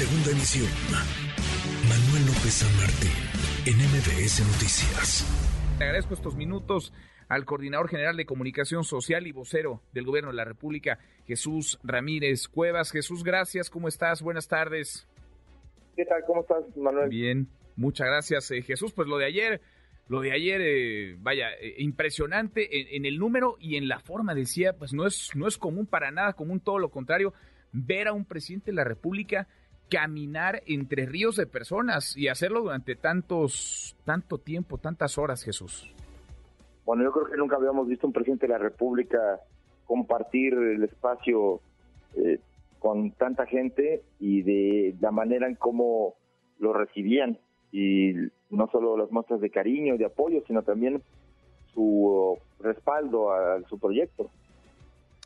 Segunda emisión. Manuel López San Martín, en MBS Noticias. Le agradezco estos minutos al coordinador general de comunicación social y vocero del gobierno de la República, Jesús Ramírez Cuevas. Jesús, gracias. ¿Cómo estás? Buenas tardes. ¿Qué tal? ¿Cómo estás, Manuel? Bien, muchas gracias, eh, Jesús. Pues lo de ayer, lo de ayer, eh, vaya, eh, impresionante en, el número y en la forma, decía, pues no es, no es común para nada, común todo lo contrario, ver a un presidente de la República caminar entre ríos de personas y hacerlo durante tantos, tanto tiempo, tantas horas, Jesús. Bueno, yo creo que nunca habíamos visto un presidente de la República compartir el espacio eh, con tanta gente y de la manera en cómo lo recibían y no solo las muestras de cariño y de apoyo, sino también su respaldo a su proyecto.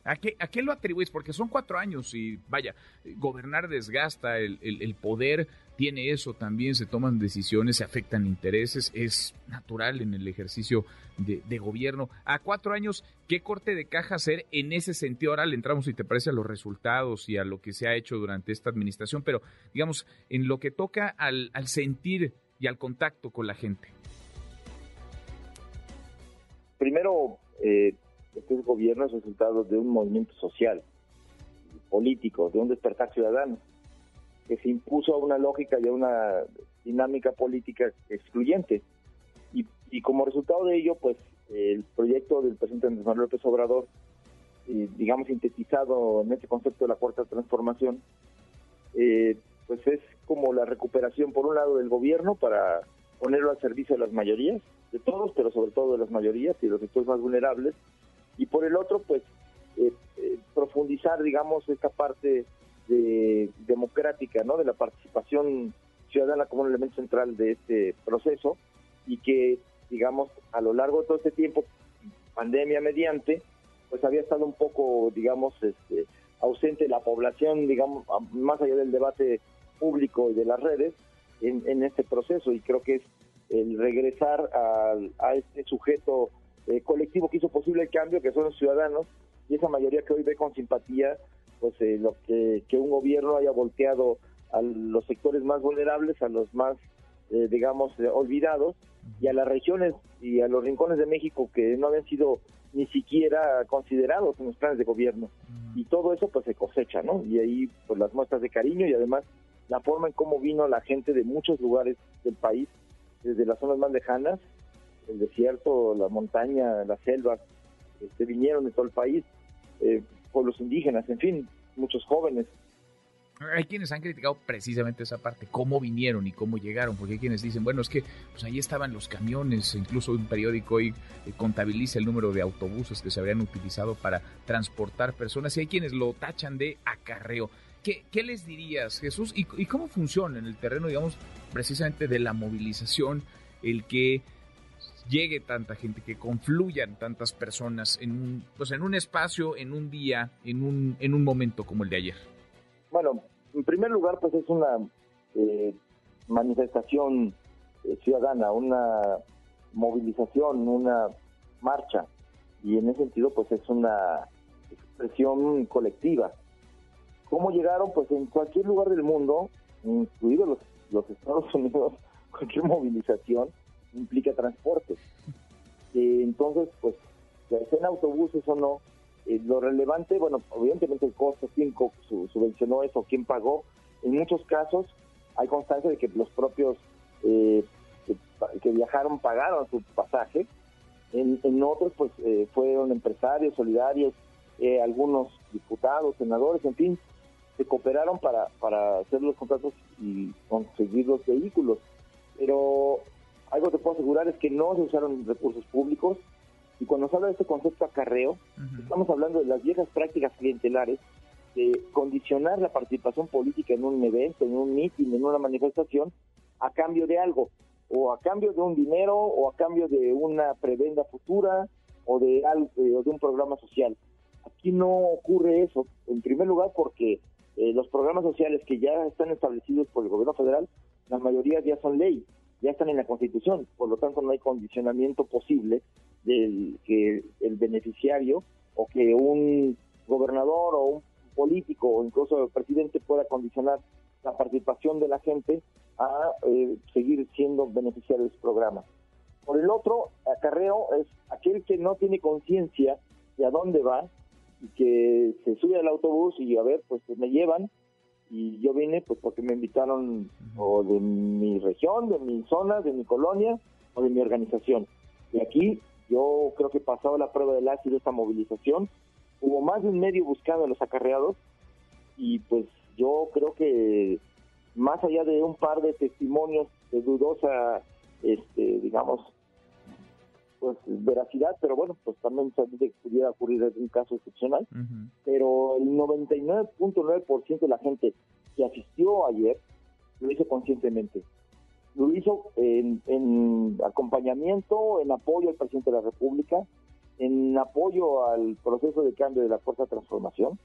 ¿A qué, ¿A qué lo atribuís? Porque son cuatro años y vaya, gobernar desgasta, el, el, poder tiene eso también, se toman decisiones, se afectan intereses, es natural en el ejercicio de, gobierno. A cuatro años, ¿qué corte de caja hacer en ese sentido? Ahora le entramos, si te parece, a los resultados y a lo que se ha hecho durante esta administración, pero digamos, en lo que toca al, al sentir y al contacto con la gente. Primero, eh, este gobierno es resultado de un movimiento social, político, de un despertar ciudadano, que se impuso a una lógica y a una dinámica política excluyente. Y, como resultado de ello, pues el proyecto del presidente Andrés Manuel López Obrador, eh, digamos sintetizado en este concepto de la cuarta transformación, eh, pues es como la recuperación, por un lado, del gobierno para ponerlo al servicio de las mayorías, de todos, pero sobre todo de las mayorías y de los sectores más vulnerables, y por el otro, pues, eh, eh, profundizar, digamos, esta parte de, democrática, ¿no? De la participación ciudadana como un elemento central de este proceso y que, digamos, a lo largo de todo este tiempo, pandemia mediante, pues había estado un poco, digamos, este, ausente la población, digamos, más allá del debate público y de las redes en, en este proceso y creo que es el regresar a, a este sujeto eh, colectivo que hizo posible el cambio, que son los ciudadanos, y esa mayoría que hoy ve con simpatía pues eh, lo que, que un gobierno haya volteado a los sectores más vulnerables, a los más, eh, digamos, olvidados, y a las regiones y a los rincones de México que no habían sido ni siquiera considerados en los planes de gobierno. Y todo eso pues se cosecha, ¿no? Y ahí pues las muestras de cariño y además la forma en cómo vino la gente de muchos lugares del país, desde las zonas más lejanas, el desierto, la montaña, la selva, este, vinieron de todo el país, eh, pueblos indígenas, en fin, muchos jóvenes. Hay quienes han criticado precisamente esa parte, cómo vinieron y cómo llegaron, porque hay quienes dicen, bueno, es que pues ahí estaban los camiones, incluso un periódico hoy eh, contabiliza el número de autobuses que se habrían utilizado para transportar personas y hay quienes lo tachan de acarreo. ¿Qué, qué les dirías, Jesús? ¿Y, ¿Y cómo funciona en el terreno, digamos, precisamente de la movilización, el que llegue tanta gente, que confluyan tantas personas en un, pues en un espacio, en un día, en un, en un momento como el de ayer? Bueno, en primer lugar, pues es una eh, manifestación eh, ciudadana, una movilización, una marcha, y en ese sentido, pues es una expresión colectiva. ¿Cómo llegaron? Pues en cualquier lugar del mundo, incluidos los, los Estados Unidos, cualquier movilización, implica transporte. Eh, entonces, pues, ya en autobuses o no, eh, lo relevante, bueno, evidentemente el costo, quién subvencionó eso, quién pagó. En muchos casos hay constancia de que los propios eh, que, viajaron pagaron su pasaje. En, en otros, pues, fueron empresarios, solidarios, algunos diputados, senadores, en fin, se cooperaron para, para hacer los contratos y conseguir los vehículos. Asegurar es que no se usaron recursos públicos. Y cuando se habla de este concepto acarreo, estamos hablando de las viejas prácticas clientelares de condicionar la participación política en un evento, en un mitin, en una manifestación, a cambio de algo, o a cambio de un dinero, o a cambio de una prebenda futura, o de, algo, eh, de un programa social. Aquí no ocurre eso, en primer lugar porque eh, los programas sociales que ya están establecidos por el gobierno federal, la mayoría ya son ley ya están en la Constitución, por lo tanto no hay condicionamiento posible del que el beneficiario o que un gobernador o un político o incluso el presidente pueda condicionar la participación de la gente a eh, seguir siendo beneficiario de ese programa. Por el otro, acarreo es aquel que no tiene conciencia de a dónde va y que se sube al autobús y a ver, pues me llevan y yo vine pues porque me invitaron o de mi región, de mi zona, de mi colonia o de mi organización. Y aquí yo creo que pasado la prueba del ácido esta movilización, hubo más de un medio buscando a los acarreados y pues yo creo que más allá de un par de testimonios de dudosa, este, digamos, pues veracidad, pero bueno, pues también que pudiera ocurrir un caso excepcional, pero el 99.9% de la gente que asistió ayer lo hizo conscientemente. Lo hizo en, en acompañamiento, en apoyo al presidente de la República, en apoyo al proceso de cambio de la Fuerza de Transformación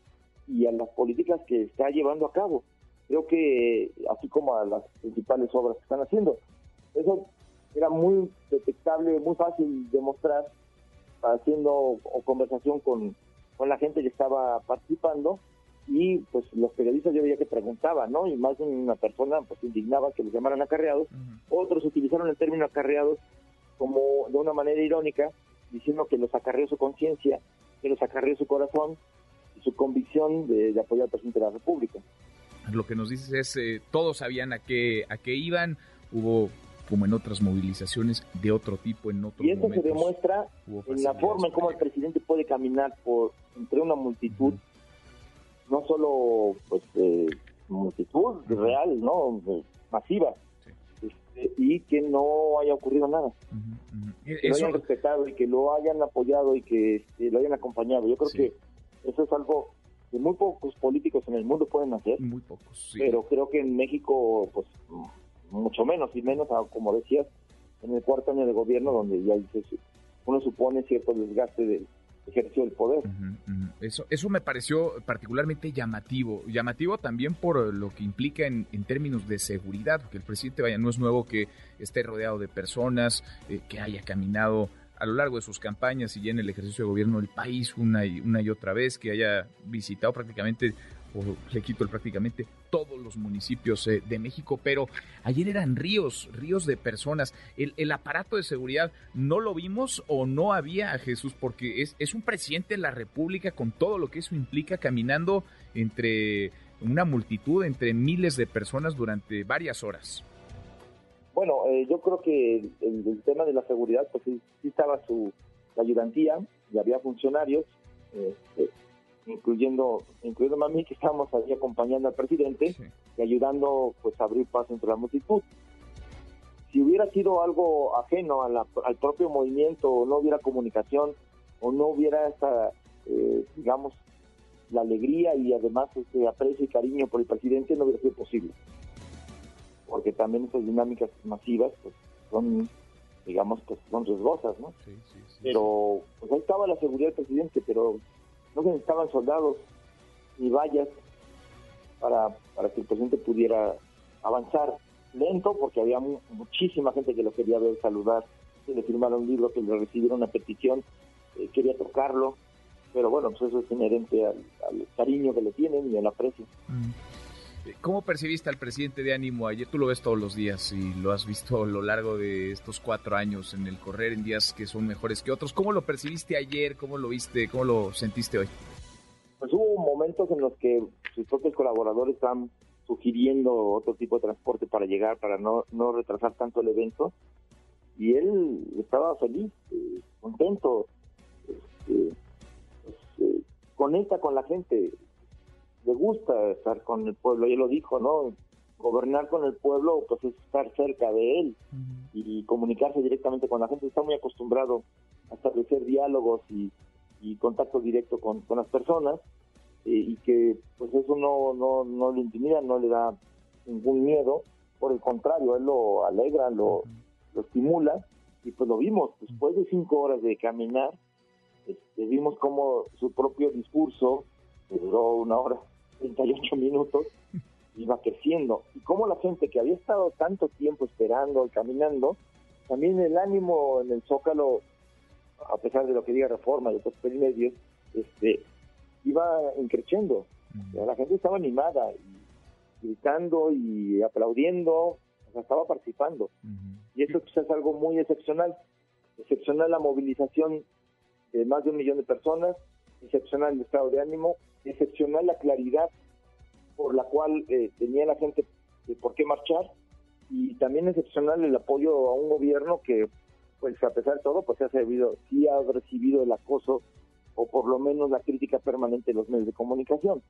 y a las políticas que está llevando a cabo. Creo que, así como a las principales obras que están haciendo. Eso era muy detectable, muy fácil demostrar haciendo o conversación con, con la gente que estaba participando y pues los periodistas yo veía que preguntaban, ¿no? Y más de una persona pues indignaba que los llamaran acarreados, otros utilizaron el término acarreados como de una manera irónica, diciendo que los acarreó su conciencia, que los acarreó su corazón y su convicción de, apoyar al presidente de la República. Lo que nos dices es, eh, todos sabían a qué, a qué iban, hubo como en otras movilizaciones de otro tipo en otros Y esto se demuestra en la forma en cómo el presidente puede caminar por entre una multitud, no solo pues eh, multitud real, no masiva, este, y que no haya ocurrido nada. Que lo hayan respetado y que lo hayan apoyado y que este, lo hayan acompañado. Yo creo que eso es algo que muy pocos políticos en el mundo pueden hacer. Muy pocos, Pero creo que en México, pues mucho menos, y menos, como decías, en el cuarto año de gobierno, donde ya uno supone cierto desgaste del ejercicio del poder. Eso, eso me pareció particularmente llamativo, llamativo también por lo que implica en, en, términos de seguridad, porque el presidente, vaya, no es nuevo que esté rodeado de personas, eh, que haya caminado a lo largo de sus campañas y en el ejercicio de gobierno del país una y, una y otra vez, que haya visitado prácticamente o le quito el prácticamente todos los municipios eh, de México, pero ayer eran ríos, ríos de personas. El, aparato de seguridad no lo vimos o no había Jesús, porque es, es un presidente de la República con todo lo que eso implica caminando entre una multitud, entre miles de personas durante varias horas. Bueno, eh, yo creo que el, tema de la seguridad, pues sí, estaba su ayudantía y había funcionarios. Este, incluyendo incluyendo a mí que estábamos ahí acompañando al presidente y ayudando pues a abrir paso entre la multitud. Si hubiera sido algo ajeno al propio movimiento, o no hubiera comunicación, o no hubiera esta, eh, digamos, la alegría y además este aprecio y cariño por el presidente, no hubiera sido posible. Porque también estas dinámicas masivas pues, son, digamos, pues son riesgosas, ¿no? pero pues ahí estaba la seguridad del presidente, pero no necesitaban soldados ni vallas para, para que el presidente pudiera avanzar lento, porque había muchísima gente que lo quería ver, saludar, que le firmaron un libro, que le recibieron una petición, eh, quería tocarlo, pero bueno, pues eso es inherente al, cariño que le tienen y al aprecio. Mm. ¿Cómo percibiste al presidente de ánimo ayer? Tú lo ves todos los días y lo has visto a lo largo de estos cuatro años en el correr, en días que son mejores que otros. ¿Cómo lo percibiste ayer? ¿Cómo lo viste? ¿Cómo lo sentiste hoy? Pues hubo momentos en los que sus propios colaboradores estaban sugiriendo otro tipo de transporte para llegar, para no, no retrasar tanto el evento. Y él estaba feliz, eh, contento, este, pues, eh, conecta con la gente le gusta estar con el pueblo, ya lo dijo, ¿no? Gobernar con el pueblo, pues es estar cerca de él y comunicarse directamente con la gente. Está muy acostumbrado a establecer diálogos y, contacto directo con, las personas eh, y que pues eso no, no, no le intimida, no le da ningún miedo, por el contrario, él lo alegra, lo, lo estimula y pues lo vimos, después de cinco horas de caminar, este, vimos como su propio discurso, que duró una hora 38 minutos, iba creciendo. Y como la gente que había estado tanto tiempo esperando y caminando, también el ánimo en el Zócalo, a pesar de lo que diga Reforma y otros medios, este, iba increciendo. La gente estaba animada gritando y aplaudiendo, o sea, estaba participando. Y eso pues, es algo muy excepcional. Excepcional la movilización de más de un millón de personas, excepcional el estado de ánimo, excepcional la claridad por la cual eh, tenía la gente de por qué marchar y también excepcional el apoyo a un gobierno que, pues a pesar de todo, pues ha servido, sí ha recibido el acoso o por lo menos la crítica permanente de los medios de comunicación.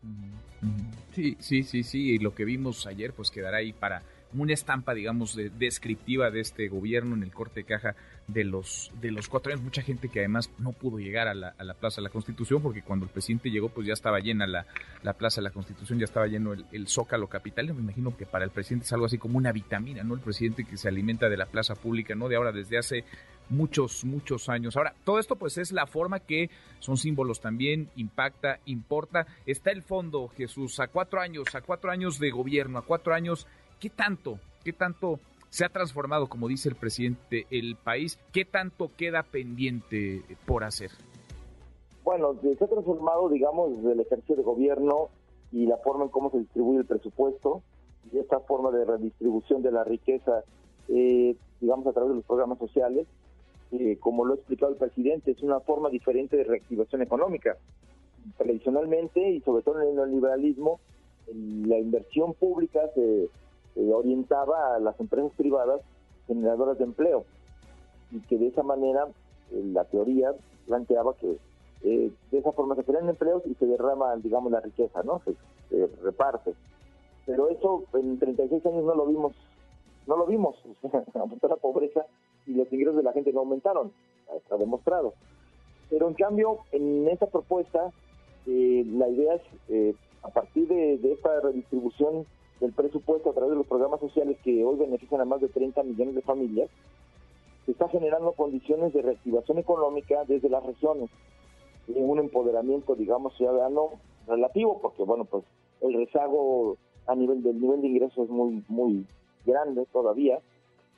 Sí, sí, sí, sí, y lo que vimos ayer pues quedará ahí para una estampa, digamos, de, descriptiva de este gobierno en el corte de caja de los, de los cuatro años. Mucha gente que además no pudo llegar a la, Plaza de la Constitución porque cuando el presidente llegó pues ya estaba llena la, Plaza de la Constitución, ya estaba lleno el, Zócalo Capital. Me imagino que para el presidente es algo así como una vitamina, ¿no? El presidente que se alimenta de la plaza pública, ¿no? De ahora desde hace muchos, muchos años. Ahora, todo esto pues es la forma que son símbolos también, impacta, importa. Está el fondo, Jesús, a cuatro años, a cuatro años de gobierno, a cuatro años ¿Qué tanto, qué tanto se ha transformado, como dice el presidente, el país? ¿Qué tanto queda pendiente por hacer? Bueno, se ha transformado, digamos, el ejercicio de gobierno y la forma en cómo se distribuye el presupuesto y esta forma de redistribución de la riqueza, eh, digamos, a través de los programas sociales. Eh, como lo ha explicado el presidente, es una forma diferente de reactivación económica. Tradicionalmente, y sobre todo en el neoliberalismo, la inversión pública se orientaba a las empresas privadas generadoras de empleo y que de esa manera eh, la teoría planteaba que eh, de esa forma se crean empleos y se derrama, digamos, la riqueza, ¿no? Se, reparte. Pero eso en 36 años no lo vimos, no lo vimos. Aumentó la pobreza y los ingresos de la gente no aumentaron, está demostrado. Pero en cambio, en esta propuesta, eh, la idea es, a partir de, de esta redistribución del presupuesto a través de los programas sociales que hoy benefician a más de 30 millones de familias, se está generando condiciones de reactivación económica desde las regiones, y un empoderamiento, digamos, ciudadano relativo, porque, bueno, pues el rezago a nivel del nivel de ingresos es muy, muy grande todavía,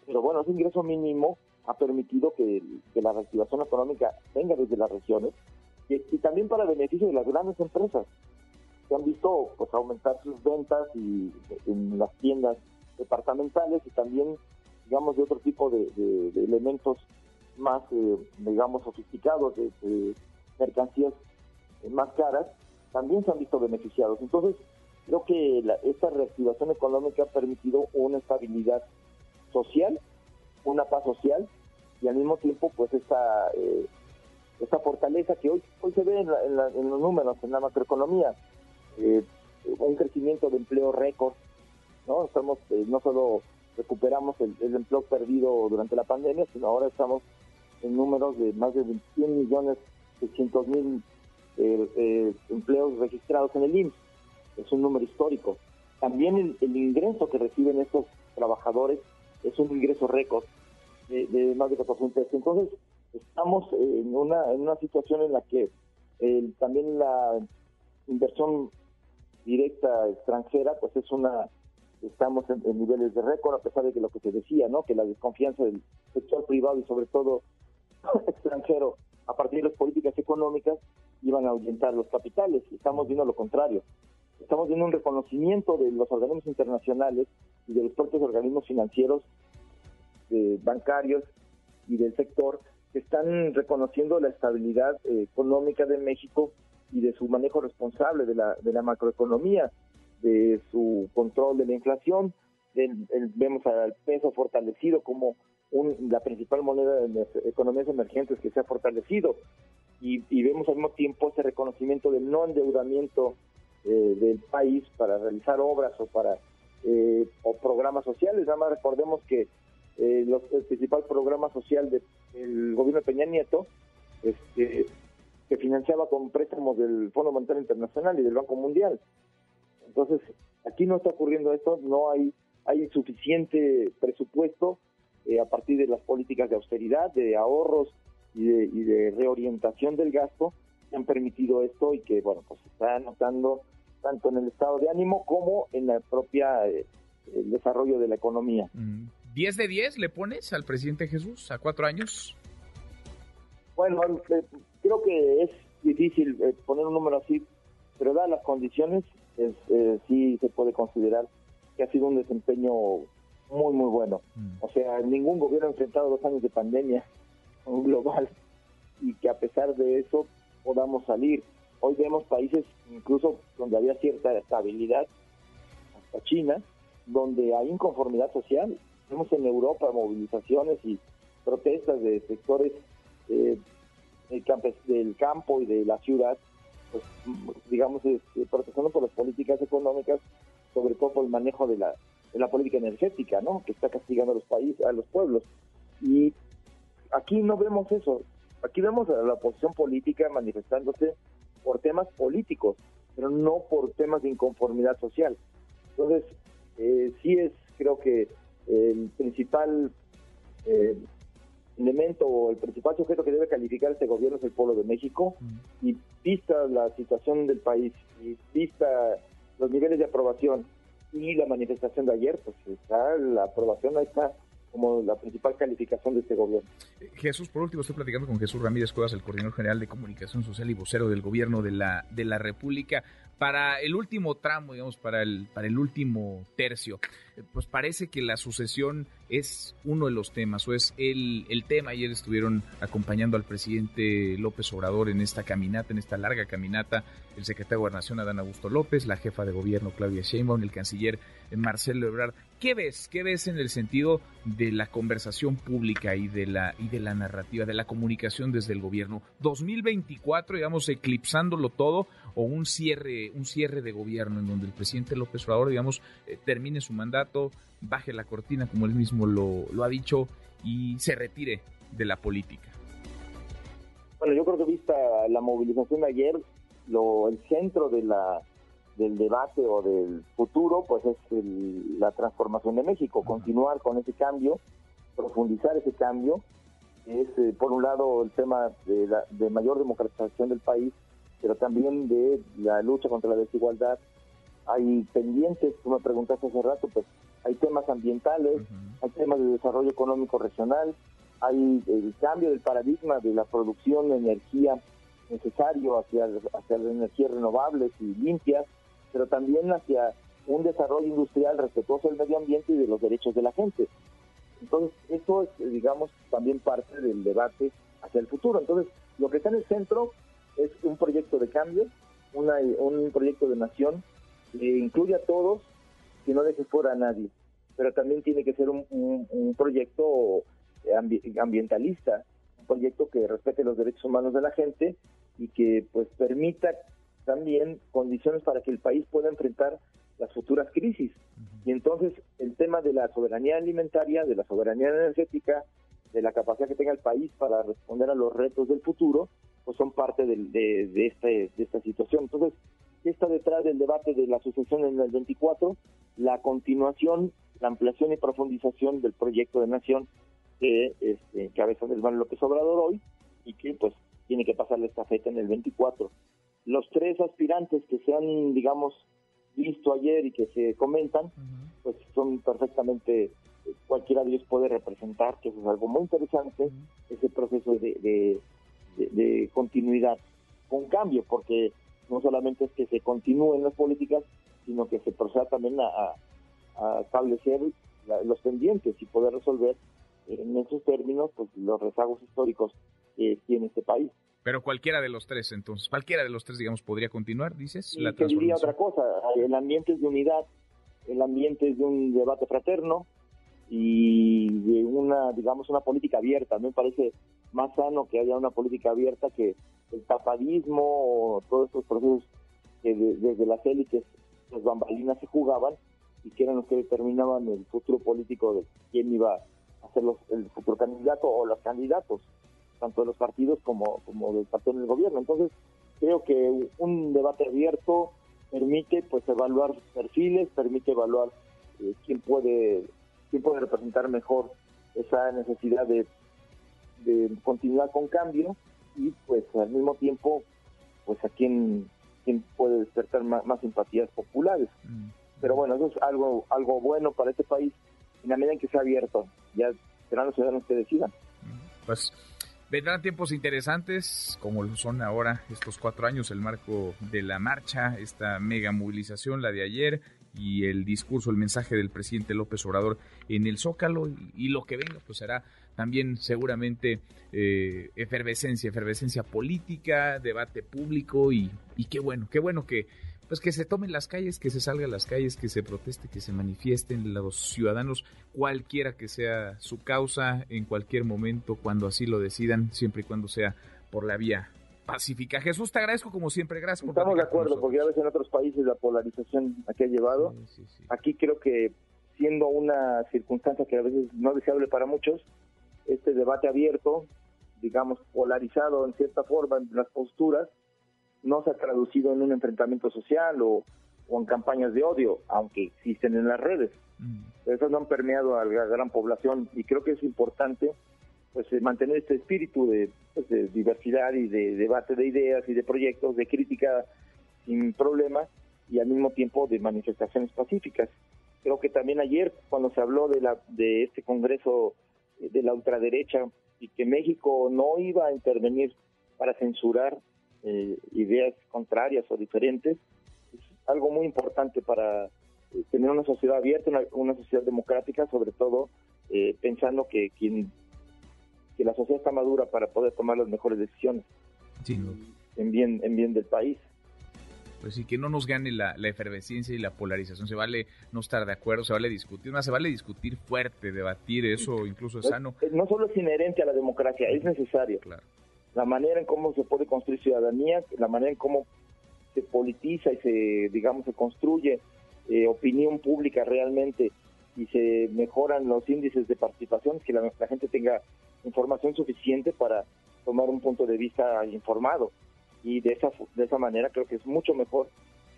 pero bueno, ese ingreso mínimo ha permitido que, la reactivación económica venga desde las regiones y también para beneficio de las grandes empresas han visto pues aumentar sus ventas y en las tiendas departamentales y también digamos de otro tipo de, elementos más eh, digamos sofisticados de, mercancías más caras también se han visto beneficiados. Entonces creo que esta reactivación económica ha permitido una estabilidad social una paz social y al mismo tiempo pues esta eh, esta fortaleza que hoy hoy se ve en, en los números en la macroeconomía eh, un crecimiento de empleo récord, ¿no? Estamos, eh, no solo recuperamos el, empleo perdido durante la pandemia, sino ahora estamos en números de más de 21 millones 600 mil eh, empleos registrados en el IMSS. Es un número histórico. También el, ingreso que reciben estos trabajadores es un ingreso récord de, más de 400 pesos. Entonces, estamos en una, en una situación en la que también la inversión directa extranjera, pues es una, estamos en, niveles de récord, a pesar de que lo que se decía, ¿no? Que la desconfianza del sector privado y sobre todo extranjero a partir de las políticas económicas iban a ahuyentar los capitales. Estamos viendo lo contrario. Estamos viendo un reconocimiento de los organismos internacionales y de los propios organismos financieros, bancarios y del sector que están reconociendo la estabilidad eh, económica de México y de su manejo responsable de la, de la macroeconomía, de su control de la inflación. vemos al peso fortalecido como la principal moneda de las economías emergentes que se ha fortalecido y, vemos al mismo tiempo ese reconocimiento del no endeudamiento eh, del país para realizar obras o para eh, o programas sociales. Nada más recordemos que eh, el principal programa social del gobierno de Peña Nieto este, que financiaba con préstamos del Fondo Monetario Internacional y del Banco Mundial. Entonces, aquí no está ocurriendo esto, no hay, hay suficiente presupuesto eh, a partir de las políticas de austeridad, de ahorros y de, reorientación del gasto que han permitido esto y que, bueno, pues se está notando tanto en el estado de ánimo como en la propia eh, el desarrollo de la economía. ¿10 de 10 le pones al presidente Jesús a cuatro años? Bueno, eh, creo que es difícil eh, poner un número así, pero dadas las condiciones, es, eh, sí se puede considerar que ha sido un desempeño muy, muy bueno. Mm. O sea, ningún gobierno ha enfrentado dos años de pandemia global y que a pesar de eso podamos salir. Hoy vemos países incluso donde había cierta estabilidad, hasta China, donde hay inconformidad social. Vemos en Europa movilizaciones y protestas de sectores eh, del campo y de la ciudad, pues, digamos, este, protestando por las políticas económicas, sobre todo por el manejo de la, de la política energética, ¿no? Que está castigando a los países, a los pueblos. Y aquí no vemos eso. Aquí vemos a la oposición política manifestándose por temas políticos, pero no por temas de inconformidad social. Entonces, eh, sí es, creo que el principal eh, elemento o el principal sujeto que debe calificar este gobierno es el pueblo de México mm. y vista la situación del país y vista los niveles de aprobación y la manifestación de ayer, pues está la aprobación ahí está como la principal calificación de este gobierno. Jesús, por último, estoy platicando con Jesús Ramírez Cuevas, el coordinador general de comunicación social y vocero del gobierno de la, de la República para el último tramo, digamos, para el, para el último tercio, pues parece que la sucesión es uno de los temas o es el, el tema. Ayer estuvieron acompañando al presidente López Obrador en esta caminata, en esta larga caminata, el secretario de Gobernación Adán Augusto López, la jefa de gobierno Claudia Sheinbaum, el canciller Marcelo Ebrard. ¿Qué ves? ¿Qué ves en el sentido de la conversación pública y de la, y de la narrativa, de la comunicación desde el gobierno? 2024, digamos, eclipsándolo todo o un cierre, un cierre de gobierno en donde el presidente López Obrador, digamos, eh, termine su mandato, baje la cortina, como él mismo lo, lo ha dicho, y se retire de la política. Bueno, yo creo que vista la movilización de ayer, lo, el centro de la del debate o del futuro, pues es la transformación de México, continuar con ese cambio, profundizar ese cambio, es eh, por un lado el tema de, la, de mayor democratización del país, pero también de la lucha contra la desigualdad. Hay pendientes, tú me preguntaste hace rato, pues hay temas ambientales, hay temas de desarrollo económico regional, hay el cambio del paradigma de la producción de energía necesario hacia, hacia las energías renovables y limpias, pero también hacia un desarrollo industrial respetuoso del medio ambiente y de los derechos de la gente. Entonces, eso es, digamos, también parte del debate hacia el futuro. Entonces, lo que está en el centro es un proyecto de cambio, un proyecto de nación que incluye a todos, que no deje fuera a nadie, pero también tiene que ser un, proyecto ambientalista, un proyecto que respete los derechos humanos de la gente y que pues permita también condiciones para que el país pueda enfrentar las futuras crisis. Y entonces el tema de la soberanía alimentaria, de la soberanía energética, de la capacidad que tenga el país para responder a los retos del futuro, pues son parte de, de, este, de esta situación. Entonces, ¿qué está detrás del debate de la sucesión en el 24? La continuación, la ampliación y profundización del proyecto de nación que este, cabeza del Manuel López Obrador hoy y que pues tiene que pasarle esta fecha en el 24. Los tres aspirantes que se han, digamos, visto ayer y que se comentan, pues son perfectamente cualquiera de ellos puede representar, que eso es algo muy interesante, ese proceso de, de, continuidad con cambio, porque no solamente es que se continúen las políticas, sino que se proceda también a, establecer los pendientes y poder resolver en esos términos pues, los rezagos históricos que tiene este país. Pero cualquiera de los tres, entonces, cualquiera de los tres, digamos, podría continuar, dices. Y la diría otra cosa, el ambiente es de unidad, el ambiente es de un debate fraterno, y de una, digamos, una política abierta. Me parece más sano que haya una política abierta que el tapadismo o todos estos procesos que desde las élites, las bambalinas se jugaban y que eran los que determinaban el futuro político de quién iba a ser el futuro candidato o los candidatos, tanto de los partidos como, como del partido en el gobierno. Entonces, creo que un debate abierto permite pues evaluar perfiles, permite evaluar eh, quién puede quién puede representar mejor esa necesidad de, continuar con cambio y pues al mismo tiempo pues a quién, quién puede despertar más, simpatías populares. Mm. Pero bueno, eso es algo, algo bueno para este país en la medida en que sea abierto. Ya serán los ciudadanos que decidan. Mm. Pues Vendrán tiempos interesantes, como lo son ahora estos cuatro años, el marco de la marcha, esta mega movilización, la de ayer, y el discurso, el mensaje del presidente López Obrador en el Zócalo, y, lo que venga, pues será también seguramente eh, efervescencia, efervescencia política, debate público, y, y qué bueno, qué bueno que pues que se tomen las calles, que se salga a las calles, que se proteste, que se manifiesten los ciudadanos, cualquiera que sea su causa, en cualquier momento, cuando así lo decidan, siempre y cuando sea por la vía pacífica. Jesús, te agradezco como siempre, gracias. Estamos de acuerdo, porque a veces en otros países la polarización aquí ha llevado. Aquí creo que siendo una circunstancia que a veces no deseable para muchos, este debate abierto, digamos, polarizado en cierta forma en las posturas, no se ha traducido en un enfrentamiento social o, en campañas de odio, aunque existen en las redes. Mm. Esas no han permeado a la gran población y creo que es importante pues eh, mantener este espíritu pues, de, diversidad y de debate de ideas y de proyectos, de crítica sin problema y al mismo tiempo de manifestaciones pacíficas. Creo que también ayer cuando se habló de la de este congreso de la ultraderecha y que México no iba a intervenir para censurar eh, ideas contrarias o diferentes, es algo muy importante para eh, tener una sociedad abierta, una, sociedad democrática, sobre todo eh, pensando que quien que la sociedad está madura para poder tomar las mejores decisiones en bien en bien del país. Pues sí, que no nos gane la, efervescencia y la polarización. Se vale no estar de acuerdo, se vale discutir, más se vale discutir fuerte, debatir, eso incluso es sano. No solo es inherente a la democracia, es necesario. Claro la manera en cómo se puede construir ciudadanía, la manera en cómo se politiza y se, digamos, se construye eh, opinión pública realmente y se mejoran los índices de participación, que la, gente tenga información suficiente para tomar un punto de vista informado. Y de esa, de esa manera creo que es mucho mejor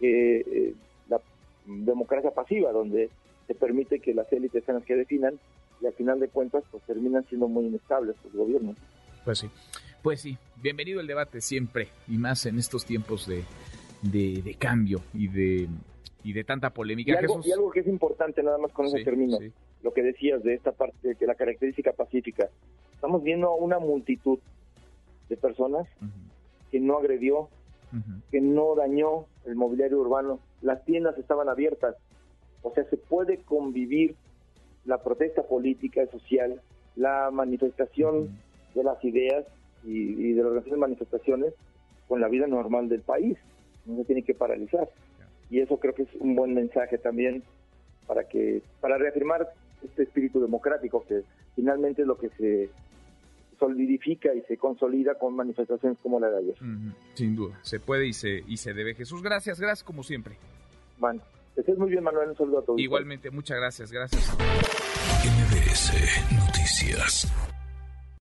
que eh, la democracia pasiva, donde se permite que las élites sean las que definan y al final de cuentas pues terminan siendo muy inestables los gobiernos. Pues sí. Pues sí, bienvenido el debate siempre y más en estos tiempos de, de, cambio y de, y de tanta polémica. Y algo, y algo, que es importante, nada más con ese término, lo que decías de esta parte, de la característica pacífica. Estamos viendo una multitud de personas que no agredió, que no dañó el mobiliario urbano, las tiendas estaban abiertas. O sea, se puede convivir la protesta política y social, la manifestación de las ideas y, de las manifestaciones con la vida normal del país. No se tiene que paralizar. Y eso creo que es un buen mensaje también para que para reafirmar este espíritu democrático que finalmente es lo que se solidifica y se consolida con manifestaciones como la de ayer. Sin duda, se puede y se y se debe. Jesús, gracias, gracias como siempre. Bueno, estés muy bien, Manuel, un saludo a todos. Igualmente, muchas gracias, gracias. MBS Noticias.